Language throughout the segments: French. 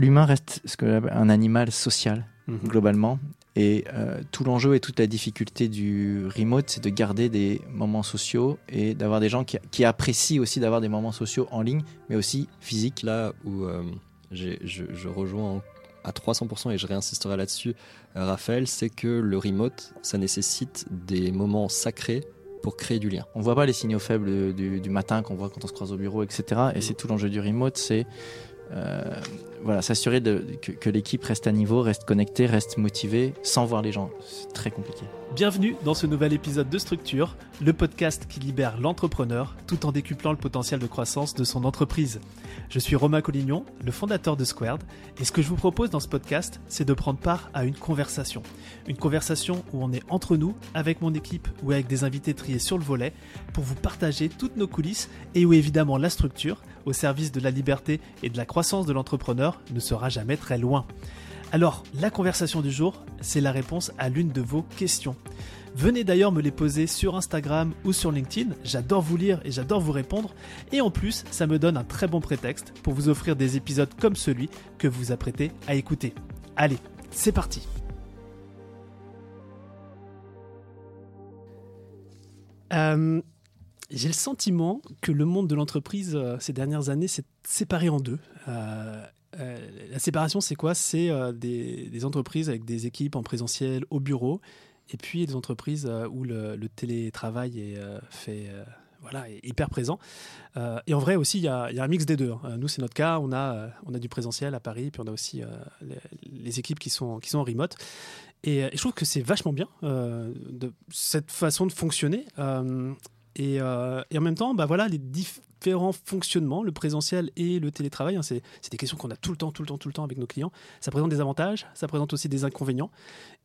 L'humain reste ce que un animal social, Mhm. globalement. Et euh, tout l'enjeu et toute la difficulté du remote, c'est de garder des moments sociaux et d'avoir des gens qui, qui apprécient aussi d'avoir des moments sociaux en ligne, mais aussi physiques. Là où euh, je, je rejoins à 300% et je réinsisterai là-dessus, euh, Raphaël, c'est que le remote, ça nécessite des moments sacrés pour créer du lien. On voit pas les signaux faibles du, du matin qu'on voit quand on se croise au bureau, etc. Et c'est tout l'enjeu du remote, c'est voilà, s'assurer que, que l'équipe reste à niveau, reste connectée, reste motivée, sans voir les gens. C'est très compliqué. Bienvenue dans ce nouvel épisode de Structure, le podcast qui libère l'entrepreneur tout en décuplant le potentiel de croissance de son entreprise. Je suis Romain Collignon, le fondateur de Squared, et ce que je vous propose dans ce podcast, c'est de prendre part à une conversation. Une conversation où on est entre nous, avec mon équipe ou avec des invités triés sur le volet, pour vous partager toutes nos coulisses et où évidemment la structure, au service de la liberté et de la croissance de l'entrepreneur, ne sera jamais très loin. Alors, la conversation du jour, c'est la réponse à l'une de vos questions. Venez d'ailleurs me les poser sur Instagram ou sur LinkedIn, j'adore vous lire et j'adore vous répondre, et en plus, ça me donne un très bon prétexte pour vous offrir des épisodes comme celui que vous apprêtez à écouter. Allez, c'est parti Euh, J'ai le sentiment que le monde de l'entreprise euh, ces dernières années s'est séparé en deux. Euh, euh, la séparation, c'est quoi? C'est des, entreprises avec des équipes en présentiel au bureau, et puis des entreprises où le, télétravail est fait, voilà, hyper présent. Et en vrai aussi, il y a, un mix des deux. hein. Nous, c'est notre cas. On a, on a du présentiel à Paris, puis on a aussi les, équipes qui sont, qui sont en remote. Et, et je trouve que c'est vachement bien de cette façon de fonctionner. Euh, et, euh, et en même temps, bah voilà, les différents fonctionnements, le présentiel et le télétravail, hein, c'est des questions qu'on a tout le temps, tout le temps, tout le temps avec nos clients. Ça présente des avantages, ça présente aussi des inconvénients.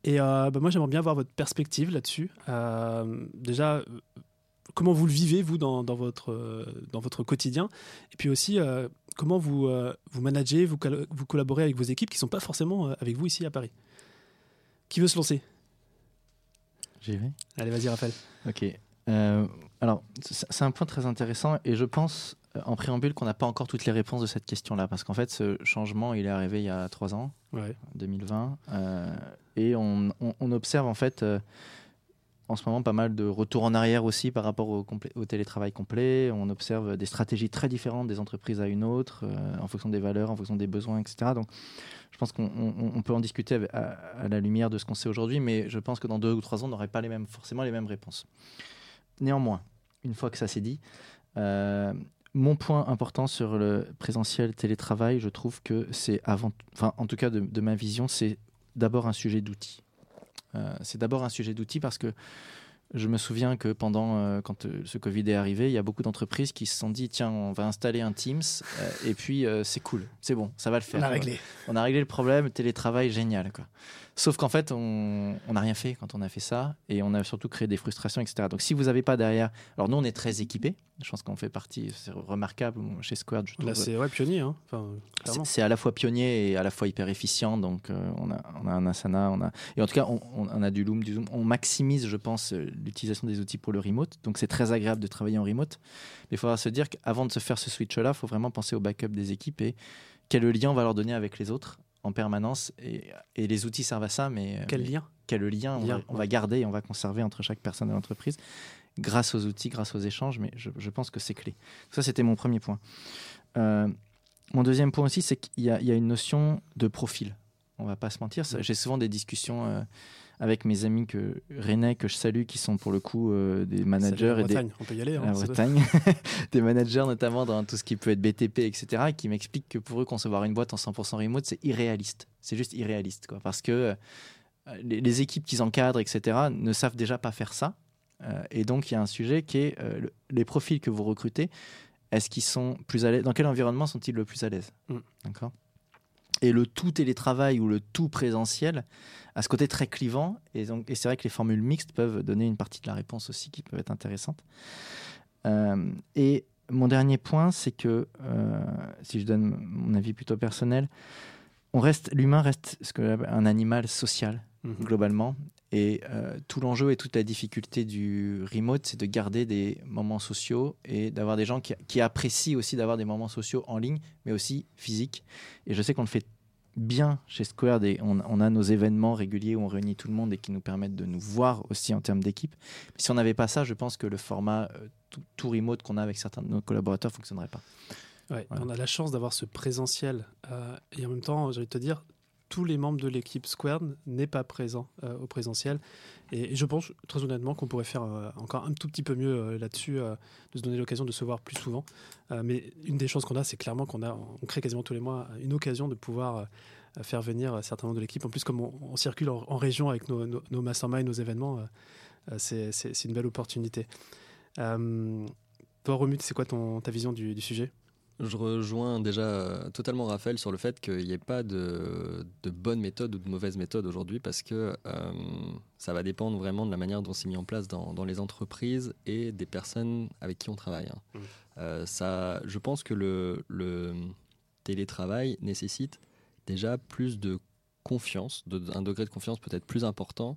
Et euh, bah moi, j'aimerais bien avoir votre perspective là-dessus. Euh, déjà, comment vous le vivez, vous, dans, dans votre, dans votre quotidien? Et puis aussi, comment vous, vous managez, vous, vous collaborez avec vos équipes qui ne sont pas forcément avec vous ici à Paris? Qui veut se lancer? J'y vais. Allez, vas-y, Raphaël. Ok. Euh, alors, c'est un point très intéressant et je pense euh, en préambule qu'on n'a pas encore toutes les réponses de cette question-là parce qu'en fait, ce changement, il est arrivé il y a trois ans, Ouais. 2020, euh, et on, on- on observe en fait euh, en ce moment pas mal de retours en arrière aussi par rapport au, télétravail complet. On observe des stratégies très différentes des entreprises à une autre euh, en fonction des valeurs, en fonction des besoins, etc. Donc, je pense qu'on on- on peut en discuter à, à la lumière de ce qu'on sait aujourd'hui, mais je pense que dans deux ou trois ans, on n'aurait pas les mêmes, forcément les mêmes réponses. Néanmoins, une fois que ça s'est dit, euh, mon point important sur le présentiel télétravail, je trouve que c'est avant, enfin en tout cas de, ma vision, c'est d'abord un sujet d'outils. Euh, c'est d'abord un sujet d'outils parce que je me souviens que pendant, euh, quand euh, ce Covid est arrivé, il y a beaucoup d'entreprises qui se sont dit tiens, on va installer un Teams euh, et puis c'est cool, c'est bon, ça va le faire. On a quoi. réglé. On a réglé le problème, télétravail, génial. Quoi. Sauf qu'en fait, on n'a rien fait quand on a fait ça et on a surtout créé des frustrations, etc. Donc si vous n'avez pas derrière. Alors nous, on est très équipés. Je pense qu'on fait partie, c'est remarquable chez Squared. Je trouve. Là, c'est ouais, pionnier, hein. enfin, C'est- à la fois pionnier et à la fois hyper efficient. Donc, on, a, on a un Asana. On a, et en tout cas, on, on- a du Loom, du Zoom. On maximise, je pense, l'utilisation des outils pour le remote. Donc, c'est très agréable de travailler en remote. Mais il faudra se dire qu'avant de se faire ce switch-là, il faut vraiment penser au backup des équipes et quel lien on va leur donner avec les autres en permanence. Et, et les outils servent à ça, mais euh, Quel mais lien? quel lien, on, Lien, va, on ouais. va garder et on va conserver entre chaque personne de l'entreprise grâce aux outils, grâce aux échanges, mais je, je pense que c'est clé. Ça, c'était mon premier point. Euh, mon deuxième point aussi, c'est qu'il y, a- il y a une notion de profil. On va pas se mentir. J'ai souvent des discussions euh, avec mes amis que René, que je salue, qui sont pour le coup euh, des managers et des, Bretagne, on peut y aller. hein, la Bretagne, des managers notamment dans tout ce qui peut être BTP, etc., qui m'expliquent que pour eux, concevoir une boîte en 100% remote, c'est irréaliste. C'est juste irréaliste, quoi, parce que euh, les, les équipes qu'ils encadrent, etc., ne savent déjà pas faire ça. Euh, et donc, il y a un sujet qui est le- les profils que vous recrutez. Est-ce qu'ils sont plus à l'aise Dans quel environnement sont-ils le plus à l'aise? Mm. D'accord? Et le tout télétravail ou le tout présentiel a ce côté très clivant. Et, donc, et c'est vrai que les formules mixtes peuvent donner une partie de la réponse aussi qui peut être intéressante. Euh, et mon dernier point, c'est que, euh, si je donne mon avis plutôt personnel, on reste, l'humain reste ce que un animal social Mhm. globalement. Et euh, tout l'enjeu et toute la difficulté du remote, c'est de garder des moments sociaux et d'avoir des gens qui, qui apprécient aussi d'avoir des moments sociaux en ligne, mais aussi physiques. Et je sais qu'on le fait bien chez Squared et on, a nos événements réguliers où on réunit tout le monde et qui nous permettent de nous voir aussi en termes d'équipe. si on n'avait pas ça, je pense que le format euh, tout, remote qu'on a avec certains de nos collaborateurs ne fonctionnerait pas. On a la chance d'avoir ce présentiel euh, et en même temps, j'ai envie de te dire, tous les membres de l'équipe Squared n'est pas présent euh, au présentiel. Et, je pense très honnêtement qu'on pourrait faire encore un tout petit peu mieux là-dessus, de se donner l'occasion de se voir plus souvent. mais une des choses qu'on a, c'est clairement qu'on a, on crée quasiment tous les mois une occasion de pouvoir faire venir certains membres de l'équipe. En plus, comme on, circule en, région avec nos, nos, nos masterminds, nos événements, c'est une belle opportunité. Euh, toi, Romut, c'est quoi ton, ta vision du, sujet? Je rejoins déjà euh, totalement Raphaël sur le fait qu'il n'y ait pas de, de, bonne méthode ou de mauvaise méthode aujourd'hui parce que euh, ça va dépendre vraiment de la manière dont c'est mis en place dans, dans, les entreprises et des personnes avec qui on travaille. Hein. Mmh. ça, je pense que le, le, télétravail nécessite déjà plus de confiance, de, un degré de confiance peut-être plus important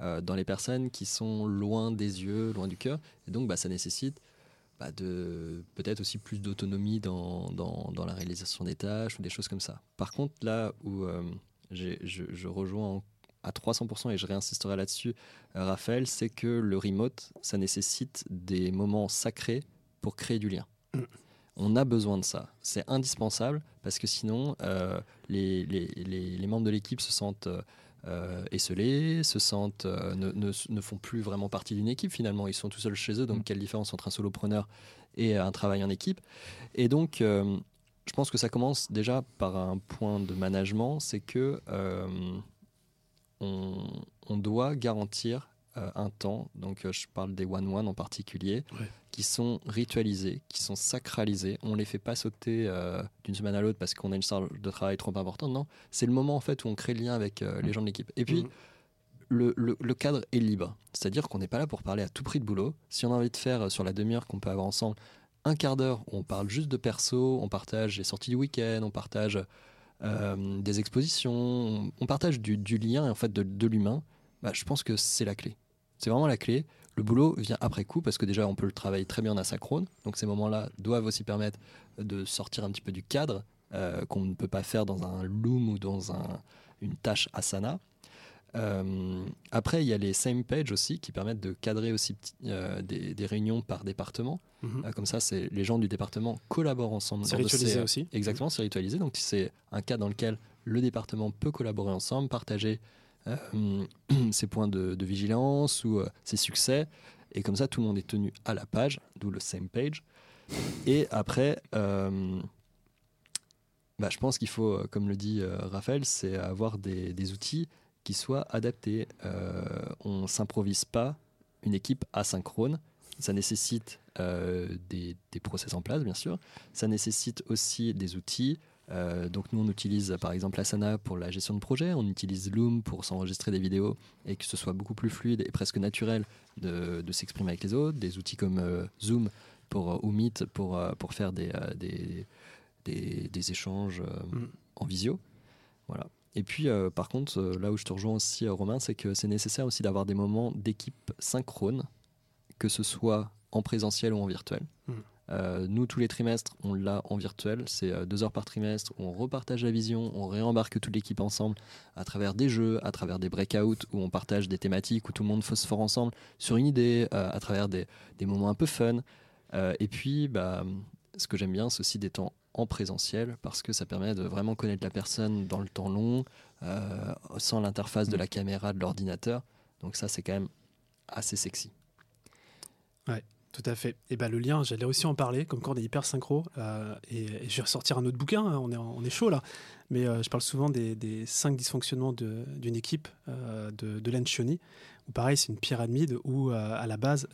euh, dans les personnes qui sont loin des yeux, loin du cœur. Et donc, bah, ça nécessite peut-être aussi plus d'autonomie dans, la réalisation des tâches ou des choses comme ça. Par contre, là où euh, je, rejoins à 300% et je réinsisterai là-dessus, euh, Raphaël, c'est que le remote, ça nécessite des moments sacrés pour créer du lien. On a besoin de ça. C'est indispensable parce que sinon, les, les, membres de l'équipe se sentent euh, esselés, se sentent, euh, ne, ne, font plus vraiment partie d'une équipe finalement. Ils sont tout seuls chez eux, donc mm. quelle différence entre un solopreneur et un travail en équipe? Et donc, euh, je pense que ça commence déjà par un point de management, c'est que on, on, doit garantir euh, un temps, donc euh, je parle des one-one en particulier, qui sont ritualisés, qui sont sacralisés. On ne les fait pas sauter euh, d'une semaine à l'autre parce qu'on a une charge de travail trop importante. Non, c'est le moment en fait où on crée le lien avec les gens de l'équipe. Et puis, mm. le, le, cadre est libre. C'est-à-dire qu'on n'est pas là pour parler à tout prix de boulot. Si on a envie de faire sur la demi-heure qu'on peut avoir ensemble un quart d'heure où on parle juste de perso, on partage les sorties du week-end, on partage des expositions, on, partage du, lien et en fait de, de l'humain, bah, je pense que c'est la clé. C'est vraiment la clé. Le boulot vient après coup parce que déjà on peut le travailler très bien en asynchrone. Donc ces moments-là doivent aussi permettre de sortir un petit peu du cadre euh, qu'on ne peut pas faire dans un Loom ou dans un, une tâche Asana. Euh, après, il y a les same page aussi qui permettent de cadrer aussi euh, des, réunions par département. Mhm. comme ça, c'est les gens du département collaborent ensemble. C'est ritualisé aussi. Exactement, c'est ritualisé. Donc c'est un cas dans lequel le département peut collaborer ensemble, partager ses points de, vigilance ou ses euh, succès. Et comme ça, tout le monde est tenu à la page, d'où le same page. Et après, euh, bah, je pense qu'il faut, comme le dit Raphaël, c'est avoir des, outils qui soient adaptés. on s'improvise pas une équipe asynchrone. Ça nécessite des, process en place, bien sûr. Ça nécessite aussi des outils. Euh, donc nous on utilise par exemple Asana pour la gestion de projet, on utilise Loom pour s'enregistrer des vidéos et que ce soit beaucoup plus fluide et presque naturel de, s'exprimer avec les autres, des outils comme euh, Zoom pour, euh, ou Meet pour, pour faire des, des, des, échanges mm. en visio. Voilà. Et puis par contre, là où je te rejoins aussi Romain, c'est que c'est nécessaire aussi d'avoir des moments d'équipe synchrone, que ce soit en présentiel ou en virtuel. Mm. Euh, nous, tous les trimestres, on l'a en virtuel. C'est euh, deux heures par trimestre où on repartage la vision, on réembarque toute l'équipe ensemble à travers des jeux, à travers des breakouts où on partage des thématiques, où tout le monde phosphore ensemble sur une idée, euh, à travers des, moments un peu fun. et puis, bah, ce que j'aime bien, c'est aussi des temps en présentiel parce que ça permet de vraiment connaître la personne dans le temps long, sans l'interface de la caméra de l'ordinateur. Donc ça, c'est quand même assez sexy. Ouais. Tout à fait. Et ben le lien, j'allais aussi en parler, comme quand on est hyper synchro. Euh, et, je vais ressortir un autre bouquin, hein, on, est, chaud là. Mais euh, je parle souvent des, des cinq dysfonctionnements d'une équipe euh, de, de où pareil, c'est une pyramide où à la base,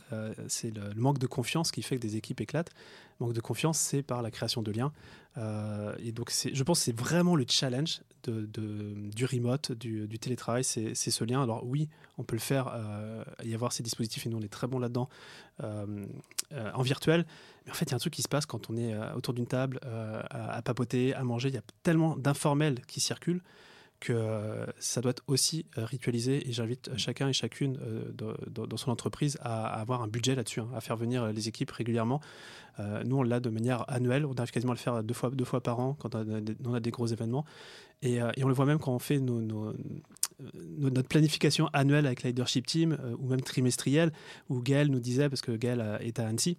c'est le, manque de confiance qui fait que des équipes éclatent. manque de confiance, c'est par la création de liens. et donc, je pense que c'est vraiment le challenge du remote, du, télétravail, c'est ce lien. Alors oui, on peut le faire, y avoir ces dispositifs, et nous on est très bons là-dedans, euh, euh, en virtuel. Mais en fait, il y a un truc qui se passe quand on est euh, autour d'une table, à, papoter, à manger. Il y a tellement d'informels qui circulent que euh, ça doit être aussi euh, ritualisé et j'invite chacun et chacune euh, dans, son entreprise à, avoir un budget là-dessus, hein, à faire venir les équipes régulièrement. Euh, nous, on l'a de manière annuelle, on arrive quasiment à le faire deux fois, deux fois par an quand on a des, gros événements. Et, euh, on le voit même quand on fait notre planification annuelle avec la leadership team euh, ou même trimestrielle, où Gaël nous disait, parce que Gaël euh, est à Annecy,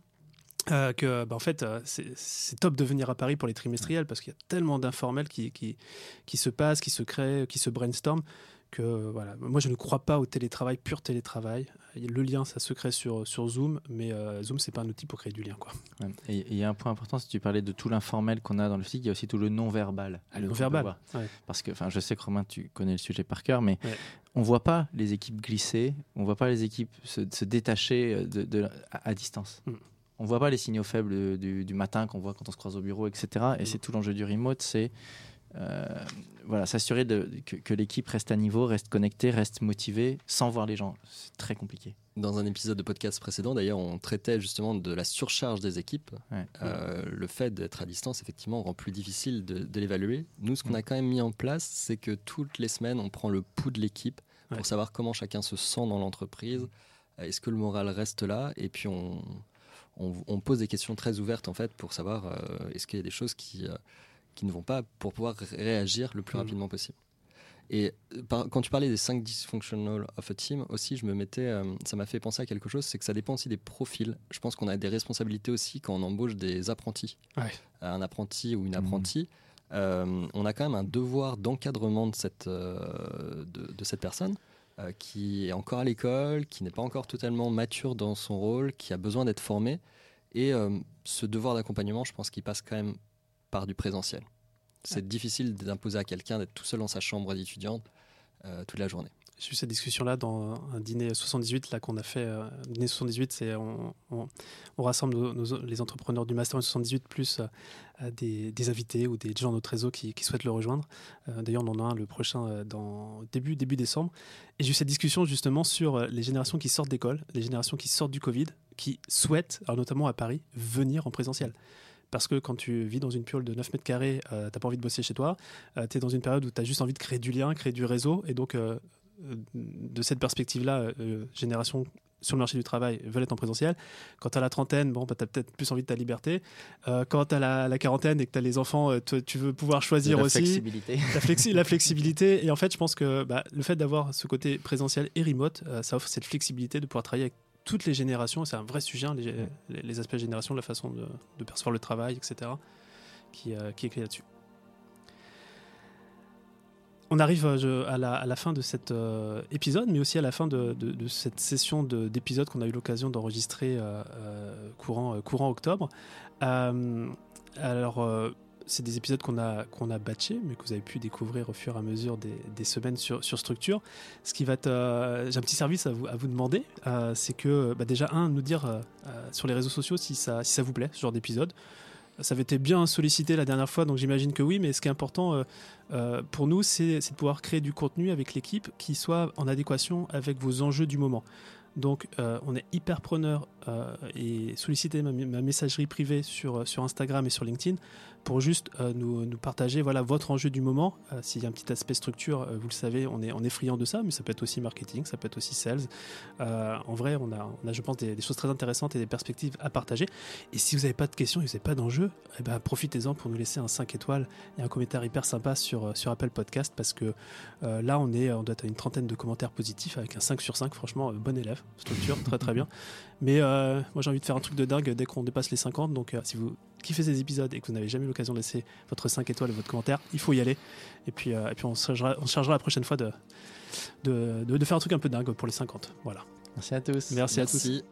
euh, que bah, en fait euh, c'est top de venir à Paris pour les trimestriels parce qu'il y a tellement d'informels qui, qui, qui se passent, qui se créent, qui se brainstorm que voilà. Moi je ne crois pas au télétravail, pur télétravail. Le lien ça se crée sur, sur Zoom, mais euh, Zoom c'est pas un outil pour créer du lien quoi. Ouais. Et il y a un point important, si tu parlais de tout l'informel qu'on a dans le physique, il y a aussi tout le non-verbal. Ah, le non-verbal, ouais. Parce que, enfin, je sais que Romain, tu connais le sujet par cœur, mais Ouais. on voit pas les équipes glisser, on voit pas les équipes se, se détacher euh, de, de- à, à distance. Mm. On voit pas les signaux faibles du, du matin qu'on voit quand on se croise au bureau, etc. Et Mm. c'est tout l'enjeu du remote, c'est euh, voilà, s'assurer que, que l'équipe reste à niveau, reste connectée, reste motivée, sans voir les gens. C'est très compliqué. Dans un épisode de podcast précédent, d'ailleurs, on traitait justement de la surcharge des équipes. Ouais. Euh, le fait d'être à distance, effectivement, rend plus difficile de, de l'évaluer. Nous, ce qu'on a quand même mis en place, c'est que toutes les semaines, on prend le pouls de l'équipe pour Ouais. savoir comment chacun se sent dans l'entreprise. Est-ce que le moral reste là? Et puis, on, on, on pose des questions très ouvertes, en fait, pour savoir euh, est-ce qu'il y a des choses qui, euh, qui ne vont pas pour pouvoir réagir le plus Mhm. rapidement possible. Et euh, par- quand tu parlais des 5 dysfunctional of a team, aussi, je me mettais, euh, ça m'a fait penser à quelque chose, c'est que ça dépend aussi des profils. Je pense qu'on a des responsabilités aussi quand on embauche des apprentis. Ouais. Un apprenti ou une Mhm. apprentie, euh, on a quand même un devoir d'encadrement de cette, euh, de, de cette personne euh, qui est encore à l'école, qui n'est pas encore totalement mature dans son rôle, qui a besoin d'être formé. Et euh, ce devoir d'accompagnement, je pense qu'il passe quand même par du présentiel. C'est difficile d'imposer à quelqu'un d'être tout seul dans sa chambre d'étudiante euh, toute la journée. J'ai eu cette discussion-là dans un dîner 78 là qu'on a fait. Euh, dîner 78, c'est on, on- rassemble les entrepreneurs du master 78 plus euh, des, des invités ou des gens de notre réseau qui, qui souhaitent le rejoindre. Euh, D'ailleurs, on en a un le prochain euh, dans début début décembre. Et j'ai eu cette discussion justement sur euh, les générations qui sortent d'école, les générations qui sortent du Covid, qui souhaitent, alors notamment à Paris, venir en présentiel. Parce que quand tu vis dans une piole de 9 mètres carrés, euh, t'as pas envie de bosser chez toi, tu es dans une période où tu as juste envie de créer du lien, créer du réseau, et donc euh, euh, de cette perspective-là, euh, génération sur le marché du travail veulent être en présentiel. Quand tu as la trentaine, bon, bah, tu as peut-être plus envie de ta liberté. Euh, quand tu as la, la quarantaine et que tu as les enfants, euh, tu, veux pouvoir choisir la aussi flexibilité. la, flexi- la flexibilité. Et en fait, je pense que bah, le fait d'avoir ce côté présentiel et remote, euh, ça offre cette flexibilité de pouvoir travailler avec toutes les générations. C'est un vrai sujet, hein, les, aspects de génération, la façon de, de percevoir le travail, etc., qui, qui est clé là-dessus. On arrive euh, à, la, fin de cet euh, épisode, mais aussi à la fin de, cette session de- d'épisodes qu'on a eu l'occasion d'enregistrer euh, courant, octobre. Alors, c'est des épisodes qu'on a, qu'on a batchés, mais que vous avez pu découvrir au fur et à mesure des, semaines sur, Structure. Ce qui va J'ai un petit service à vous, à vous demander. c'est que, bah, déjà, un, nous dire sur les réseaux sociaux si ça, si ça vous plaît, ce genre d'épisode. Ça avait été bien sollicité la dernière fois, donc j'imagine que oui, mais ce qui est important euh, euh, pour nous, c'est de pouvoir créer du contenu avec l'équipe qui soit en adéquation avec vos enjeux du moment. Donc, euh, on est hyper preneur euh, et sollicitez ma, ma messagerie privée sur, sur Instagram et sur LinkedIn pour juste euh, nous, nous partager voilà, votre enjeu du moment. Euh, S'il y a un petit aspect structure, euh, vous le savez, on est, on est friand de ça, mais ça peut être aussi marketing, ça peut être aussi sales. Euh, en vrai, on a, on a, je pense, des, des choses très intéressantes et des perspectives à partager. Et si vous n'avez pas de questions et vous n'avez pas d'enjeu, eh ben, profitez-en pour nous laisser un 5 étoiles et un commentaire hyper sympa sur, sur Apple Podcast parce que euh, là, on, est, on doit être à une trentaine de commentaires positifs avec un 5 sur 5. Franchement, euh, bon élève, structure, très très bien. Mais euh, moi, j'ai envie de faire un truc de dingue dès qu'on dépasse les 50. Donc, euh, si vous kiffez ces épisodes et que vous n'avez jamais eu l'occasion de laisser votre 5 étoiles et votre commentaire, il faut y aller. Et puis, euh, et puis on, se chargera, on se chargera la prochaine fois de, de, de, de faire un truc un peu dingue pour les 50. Voilà. Merci à tous. Merci, à tous.